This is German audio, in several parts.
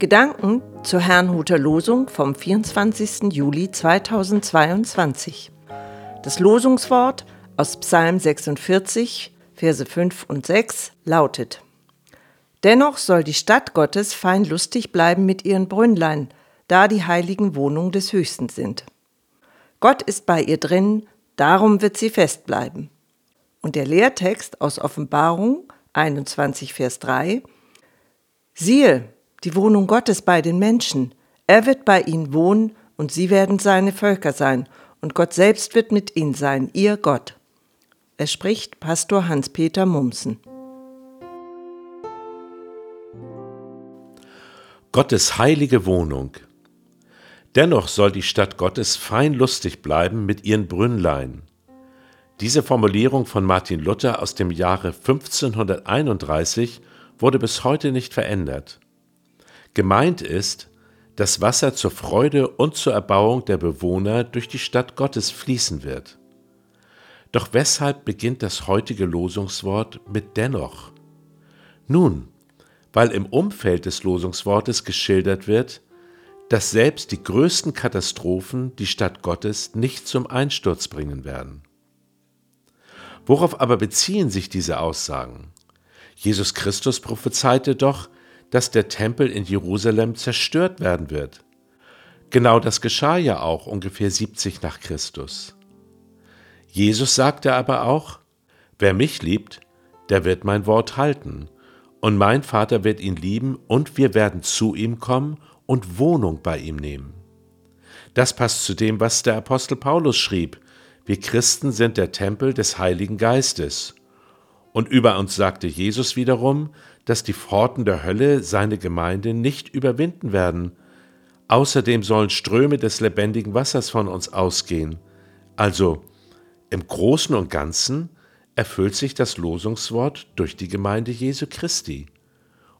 Gedanken zur Herrnhuter Losung vom 24. Juli 2022. Das Losungswort aus Psalm 46, Verse 5 und 6 lautet: Dennoch soll die Stadt Gottes fein lustig bleiben mit ihren Brünnlein, da die heiligen Wohnungen des Höchsten sind. Gott ist bei ihr drin, darum wird sie fest bleiben. Und der Lehrtext aus Offenbarung 21, Vers 3 Siehe, die Wohnung Gottes bei den Menschen. Er wird bei ihnen wohnen und sie werden seine Völker sein und Gott selbst wird mit ihnen sein, ihr Gott. Es spricht Pastor Hans-Peter Mumsen. Gottes heilige Wohnung. Dennoch soll die Stadt Gottes fein lustig bleiben mit ihren Brünnlein. Diese Formulierung von Martin Luther aus dem Jahre 1531 wurde bis heute nicht verändert. Gemeint ist, dass Wasser zur Freude und zur Erbauung der Bewohner durch die Stadt Gottes fließen wird. Doch weshalb beginnt das heutige Losungswort mit dennoch? Nun, weil im Umfeld des Losungswortes geschildert wird, dass selbst die größten Katastrophen die Stadt Gottes nicht zum Einsturz bringen werden. Worauf aber beziehen sich diese Aussagen? Jesus Christus prophezeite doch, dass der Tempel in Jerusalem zerstört werden wird. Genau das geschah ja auch ungefähr 70 nach Christus. Jesus sagte aber auch, wer mich liebt, der wird mein Wort halten, und mein Vater wird ihn lieben, und wir werden zu ihm kommen und Wohnung bei ihm nehmen. Das passt zu dem, was der Apostel Paulus schrieb. Wir Christen sind der Tempel des Heiligen Geistes. Und über uns sagte Jesus wiederum, dass die Pforten der Hölle seine Gemeinde nicht überwinden werden. Außerdem sollen Ströme des lebendigen Wassers von uns ausgehen. Also im Großen und Ganzen erfüllt sich das Losungswort durch die Gemeinde Jesu Christi.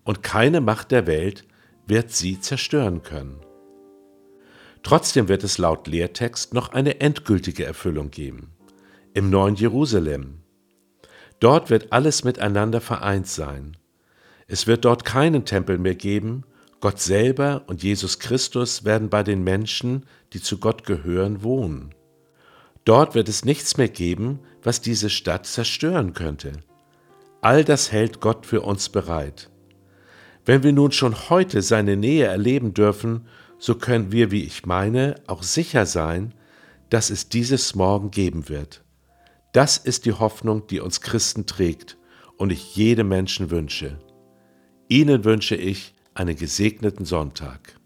Und keine Macht der Welt wird sie zerstören können. Trotzdem wird es laut Lehrtext noch eine endgültige Erfüllung geben. Im neuen Jerusalem. Dort wird alles miteinander vereint sein. Es wird dort keinen Tempel mehr geben, Gott selber und Jesus Christus werden bei den Menschen, die zu Gott gehören, wohnen. Dort wird es nichts mehr geben, was diese Stadt zerstören könnte. All das hält Gott für uns bereit. Wenn wir nun schon heute seine Nähe erleben dürfen, so können wir, wie ich meine, auch sicher sein, dass es dieses Morgen geben wird. Das ist die Hoffnung, die uns Christen trägt und ich jedem Menschen wünsche. Ihnen wünsche ich einen gesegneten Sonntag.